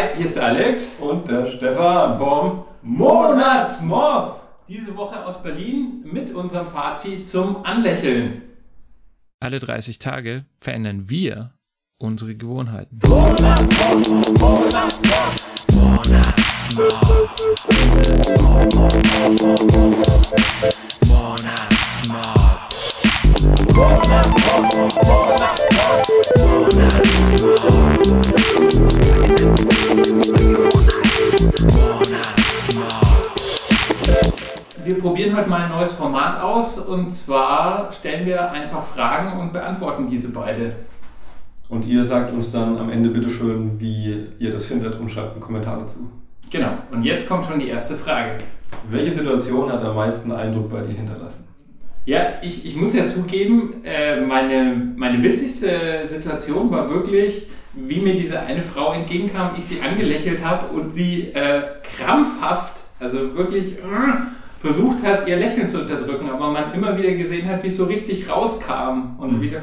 Hi, hier ist der Alex und der Stefan vom Monatsmob. Diese Woche aus Berlin mit unserem Fazit zum Anlächeln. Alle 30 Tage verändern wir unsere Gewohnheiten. Monatsmob, Monatsmob, Monatsmob. Stellen wir einfach Fragen und beantworten diese beide. Und ihr sagt uns dann am Ende bitteschön, wie ihr das findet und schreibt einen Kommentar dazu. Genau, und jetzt kommt schon die erste Frage. Welche Situation hat am meisten Eindruck bei dir hinterlassen? Ja, ich, ich muss ja zugeben, äh, meine, meine witzigste Situation war wirklich, wie mir diese eine Frau entgegenkam, ich sie angelächelt habe und sie äh, krampfhaft, also wirklich äh, versucht hat, ihr Lächeln zu unterdrücken, aber man immer wieder gesehen hat, wie es so richtig rauskam und mhm. wieder.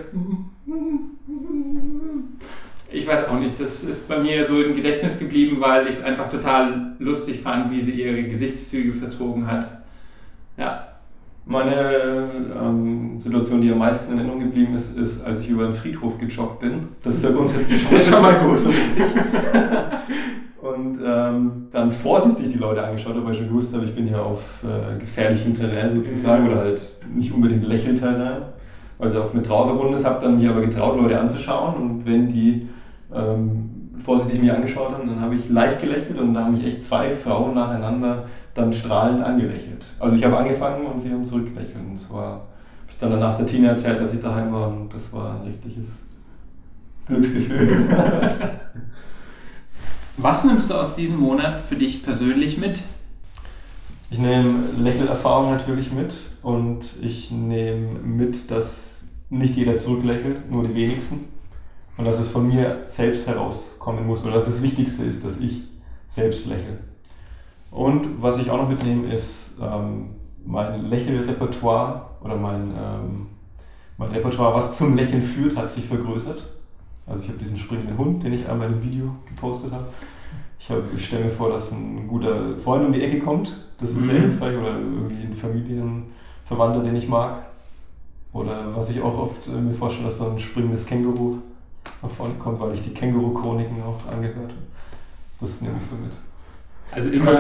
Ich weiß auch nicht, das ist bei mir so im Gedächtnis geblieben, weil ich es einfach total lustig fand, wie sie ihre Gesichtszüge verzogen hat. Ja. Meine ähm, Situation, die am meisten in Erinnerung geblieben ist, ist, als ich über den Friedhof gejoggt bin. Das ist ja grundsätzlich schon mal gut. und ähm, dann vorsichtig die Leute angeschaut habe, weil ich schon gewusst habe, ich bin hier auf äh, gefährlichem Terrain sozusagen mhm. oder halt nicht unbedingt Lächelterrain, weil sie auf mit Trauer verbunden ist, habe dann mich aber getraut, Leute anzuschauen und wenn die ähm, vorsichtig mir angeschaut haben, dann habe ich leicht gelächelt und da haben mich echt zwei Frauen nacheinander dann strahlend angelächelt. Also ich habe angefangen und sie haben zurückgelächelt und das war, habe ich dann danach der Tina erzählt, als ich daheim war und das war ein richtiges Glücksgefühl. Was nimmst du aus diesem Monat für dich persönlich mit? Ich nehme Lächelerfahrung natürlich mit und ich nehme mit, dass nicht jeder zurücklächelt, nur die wenigsten. Und dass es von mir selbst herauskommen muss oder dass das Wichtigste ist, dass ich selbst lächle. Und was ich auch noch mitnehme, ist ähm, mein Lächelrepertoire oder mein, ähm, mein Repertoire, was zum Lächeln führt, hat sich vergrößert. Also ich habe diesen springenden Hund, den ich einmal im Video gepostet habe. Ich, ich stelle mir vor, dass ein guter Freund um die Ecke kommt. Das ist mhm. sehr hilfreich. Oder irgendwie ein Familienverwandter, den ich mag. Oder was ich auch oft äh, mir vorstelle, dass so ein springendes Känguru davon kommt, weil ich die Känguru-Chroniken auch angehört habe. Das nehme ich so mit. Also immer,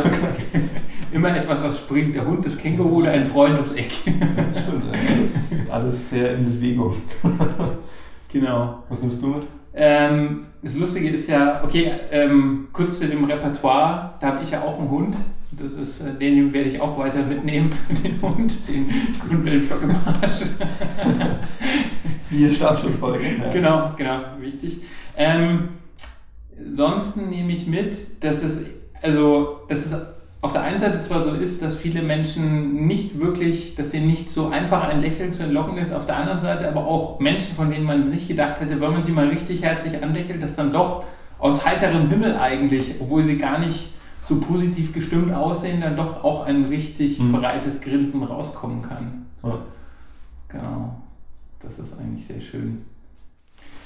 immer etwas, was springt. Der Hund, das Känguru oder ein Freund ums Eck. Das stimmt, alles, alles sehr in Bewegung. Genau. Was nimmst du mit? Ähm, das Lustige ist ja, okay, ähm, kurz zu dem Repertoire, da habe ich ja auch einen Hund. Das ist, äh, den werde ich auch weiter mitnehmen, den Hund, den guten Stock im Arsch. Siehe Startschussfolge. Ja. Genau, genau, wichtig. Ähm, sonst nehme ich mit, dass es, also, dass es auf der einen Seite zwar so ist, dass viele Menschen nicht wirklich, dass sie nicht so einfach ein Lächeln zu entlocken ist, auf der anderen Seite aber auch Menschen, von denen man nicht gedacht hätte, wenn man sie mal richtig herzlich anlächelt, dass dann doch aus heiterem Himmel eigentlich, obwohl sie gar nicht so positiv gestimmt aussehen, dann doch auch ein richtig mhm. breites Grinsen rauskommen kann. Ja. Genau. Das ist eigentlich sehr schön.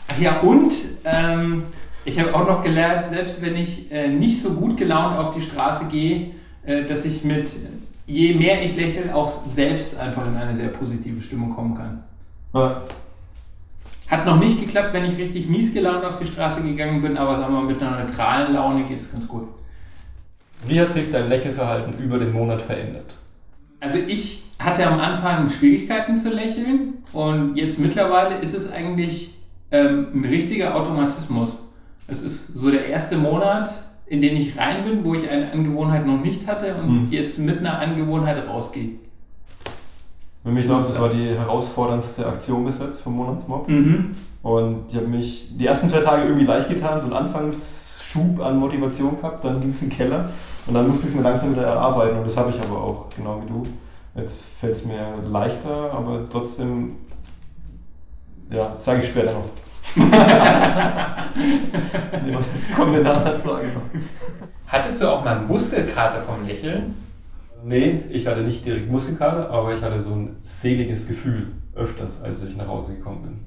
Ach ja, und ähm, ich habe auch noch gelernt, selbst wenn ich äh, nicht so gut gelaunt auf die Straße gehe, dass ich mit, je mehr ich lächle, auch selbst einfach in eine sehr positive Stimmung kommen kann. Ja. Hat noch nicht geklappt, wenn ich richtig mies gelaunt auf die Straße gegangen bin, aber sagen wir mal, mit einer neutralen Laune geht es ganz gut. Wie hat sich dein Lächelverhalten über den Monat verändert? Also ich hatte am Anfang Schwierigkeiten zu lächeln und jetzt mittlerweile ist es eigentlich ähm, ein richtiger Automatismus. Es ist so der erste Monat, in den ich rein bin, wo ich eine Angewohnheit noch nicht hatte und mhm. jetzt mit einer Angewohnheit rausgehe. Für mich sagst, das war die herausforderndste Aktion bis jetzt vom Monatsmob. Mhm. Und ich habe mich die ersten zwei Tage irgendwie leicht getan, so einen Anfangsschub an Motivation gehabt, dann ging es in den Keller und dann musste ich es mir langsam wieder erarbeiten und das habe ich aber auch, genau wie du. Jetzt fällt es mir leichter, aber trotzdem, ja, sage ich später noch. Kommen wir nach der Frage noch. Hattest du auch mal Muskelkater vom Lächeln? Nee, ich hatte nicht direkt Muskelkater, aber ich hatte so ein seliges Gefühl öfters, als ich nach Hause gekommen bin.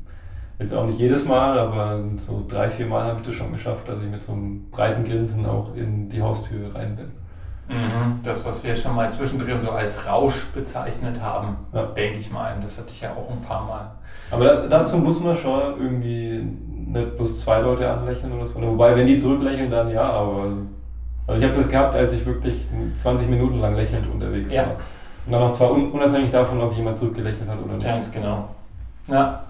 Jetzt auch nicht jedes Mal, aber so drei, vier Mal habe ich das schon geschafft, dass ich mit so einem breiten Grinsen auch in die Haustür rein bin. Mhm. Das, was wir schon mal zwischendrin so als Rausch bezeichnet haben, Ja. denke ich mal. Das hatte ich ja auch ein paar Mal. Aber da, dazu muss man schon irgendwie nicht bloß zwei Leute anlächeln oder so. Wobei, wenn die zurücklächeln, dann ja, aber. Also ich habe das gehabt, als ich wirklich 20 Minuten lang lächelnd unterwegs Ja. war. Und dann auch zwar un unabhängig davon, ob jemand zurückgelächelt hat oder nicht. Ganz genau. Ja.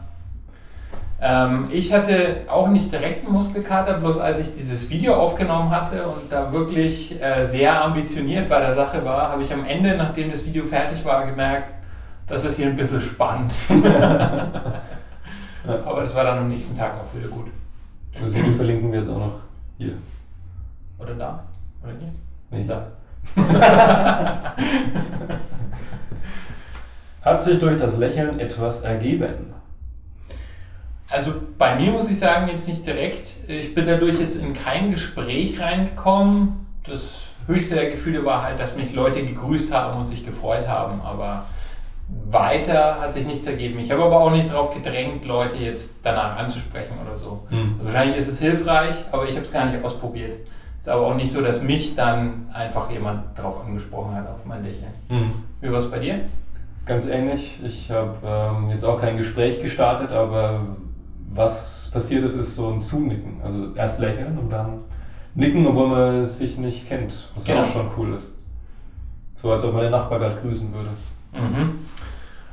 Ähm, ich hatte auch nicht direkt einen Muskelkater, bloß als ich dieses Video aufgenommen hatte und da wirklich äh, sehr ambitioniert bei der Sache war, habe ich am Ende, nachdem das Video fertig war, gemerkt, dass es hier ein bisschen spannend. Aber das war dann am nächsten Tag auch wieder gut. Das Video verlinken wir jetzt auch noch hier. Oder da? Oder hier? Nee. Da. Hat sich durch das Lächeln etwas ergeben? Also bei mir muss ich sagen, jetzt nicht direkt. Ich bin dadurch jetzt in kein Gespräch reingekommen. Das höchste der Gefühle war halt, dass mich Leute gegrüßt haben und sich gefreut haben, aber weiter hat sich nichts ergeben. Ich habe aber auch nicht darauf gedrängt, Leute jetzt danach anzusprechen oder so. Hm. Also wahrscheinlich ist es hilfreich, aber ich habe es gar nicht ausprobiert. Ist aber auch nicht so, dass mich dann einfach jemand darauf angesprochen hat, auf mein Lächeln. Hm. Wie war es bei dir? Ganz ähnlich. Ich habe ähm, jetzt auch kein Gespräch gestartet, aber was passiert ist, ist so ein Zunicken. Also erst lächeln und dann nicken, obwohl man sich nicht kennt. Was Genau. auch schon cool ist. So als ob man den Nachbar gerade grüßen würde. Mhm.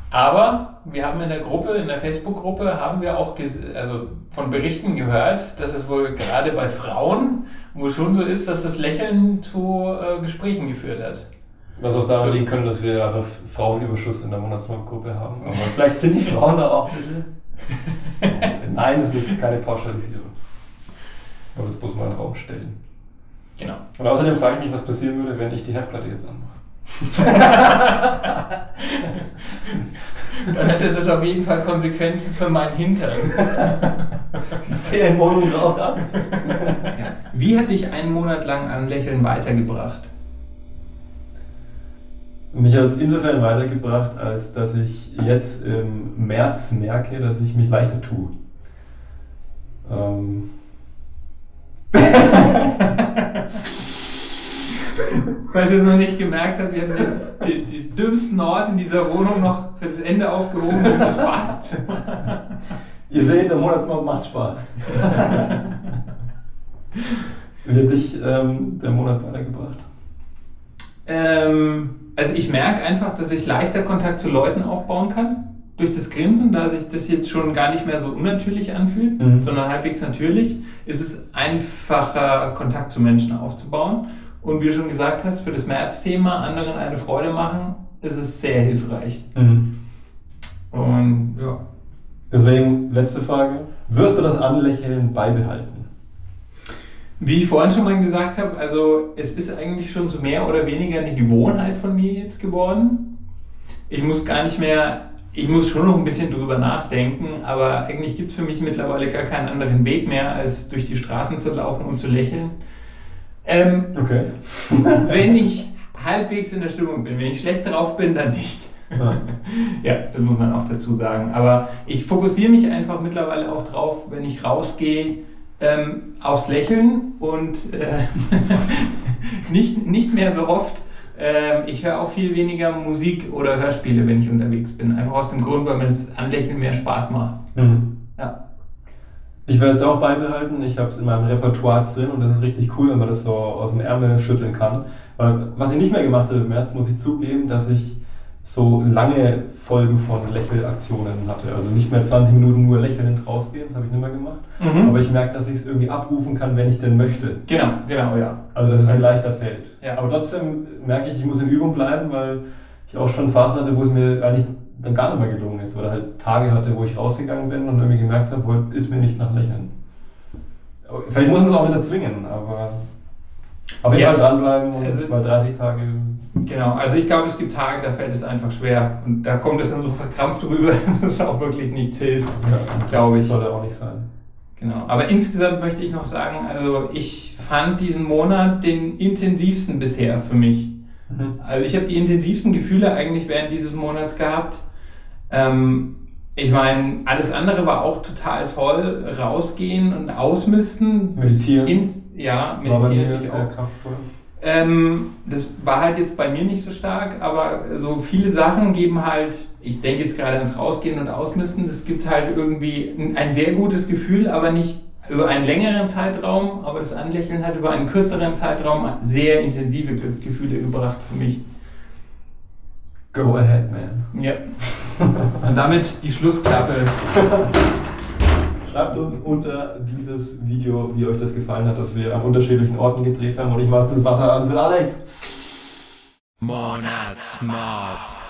Aber wir haben in der Gruppe, in der Facebook-Gruppe, haben wir auch also von Berichten gehört, dass es wohl gerade bei Frauen wohl schon so ist, dass das Lächeln zu äh, Gesprächen geführt hat. Was auch daran liegen könnte, dass wir einfach Frauenüberschuss in der Monatsmarktgruppe haben. Aber vielleicht sind die Frauen da auch ein bisschen. Nein, es ist keine Pauschalisierung. Aber das muss man in den Raum stellen. Genau. Und außerdem frage ich mich, was passieren würde, wenn ich die Herdplatte jetzt anmache. Dann hätte das auf jeden Fall Konsequenzen für meinen Hintern. Ferienwohnung raucht ab. Wie hat dich einen Monat lang an Lächeln weitergebracht? Mich hat es insofern weitergebracht, als dass ich jetzt im März merke, dass ich mich leichter tue. Ähm, Falls ihr es noch nicht gemerkt habt, wir haben den, den, den dümmsten Ort in dieser Wohnung noch für das Ende aufgehoben und das Badezimmer. ihr seht, der Monatsmob macht Spaß. Wie hat dich ähm, der Monat weitergebracht? Ähm, also ich merke einfach, dass ich leichter Kontakt zu Leuten aufbauen kann. Durch das Grinsen, da sich das jetzt schon gar nicht mehr so unnatürlich anfühlt, Mhm. sondern halbwegs natürlich, ist es einfacher, Kontakt zu Menschen aufzubauen. Und wie du schon gesagt hast, für das März-Thema anderen eine Freude machen, ist es sehr hilfreich. Und ja. Deswegen, letzte Frage. Wirst du das Anlächeln beibehalten? Wie ich vorhin schon mal gesagt habe, also es ist eigentlich schon so mehr oder weniger eine Gewohnheit von mir jetzt geworden. Ich muss gar nicht mehr, ich muss schon noch ein bisschen drüber nachdenken, aber eigentlich gibt es für mich mittlerweile gar keinen anderen Weg mehr, als durch die Straßen zu laufen und zu lächeln. Ähm, Okay. wenn ich halbwegs in der Stimmung bin, wenn ich schlecht drauf bin, dann nicht. Ja. Ja, das muss man auch dazu sagen. Aber ich fokussiere mich einfach mittlerweile auch drauf, wenn ich rausgehe, ähm, aufs Lächeln und äh, nicht, nicht mehr so oft. Ähm, ich höre auch viel weniger Musik oder Hörspiele, wenn ich unterwegs bin. Einfach aus dem Grund, weil mir das Anlächeln mehr Spaß macht. Mhm. Ja. Ich werde es auch beibehalten. Ich habe es in meinem Repertoire drin und das ist richtig cool, wenn man das so aus dem Ärmel schütteln kann. Weil, was ich nicht mehr gemacht habe im März, muss ich zugeben, dass ich so lange Folgen von Lächelaktionen hatte. Also nicht mehr 20 Minuten nur lächelnd rausgehen, das habe ich nicht mehr gemacht. Mhm. Aber ich merke, dass ich es irgendwie abrufen kann, wenn ich denn möchte. Genau, genau, ja. Also dass es mir leichter fällt. ja. Aber trotzdem merke ich, ich muss in Übung bleiben, weil ich auch schon Phasen hatte, wo es mir eigentlich dann gar nicht mehr gelungen ist. Oder halt Tage hatte, wo ich rausgegangen bin und irgendwie gemerkt habe, heute ist mir nicht nach Lächeln. Vielleicht muss man es auch wieder zwingen, aber auf jeden Ja. Fall dranbleiben und Also- mal 30 Tage. Genau, also ich glaube, es gibt Tage, da fällt es einfach schwer. Und da kommt es dann so verkrampft rüber, dass es auch wirklich nichts hilft. Ja, Glaube ich. Sollte auch nicht sein. Genau. Aber insgesamt möchte ich noch sagen, also ich fand diesen Monat den intensivsten bisher für mich. Mhm. Also ich habe die intensivsten Gefühle eigentlich während dieses Monats gehabt. Ähm, ich meine, alles andere war auch total toll. Rausgehen und ausmisten. Meditieren. ins- ja, meditieren natürlich auch. kraftvoll. Ähm, das war halt jetzt bei mir nicht so stark, aber so viele Sachen geben halt, ich denke jetzt gerade ans Rausgehen und Ausmisten, das gibt halt irgendwie ein, sehr gutes Gefühl, aber nicht über einen längeren Zeitraum, aber das Anlächeln hat über einen kürzeren Zeitraum sehr intensive Ge- Gefühle gebracht für mich. Go ahead, man. Ja. Und damit die Schlussklappe. Schreibt uns unter dieses Video, wie euch das gefallen hat, dass wir an unterschiedlichen Orten gedreht haben. Und ich mache das Wasser an für Alex. Monatsmob.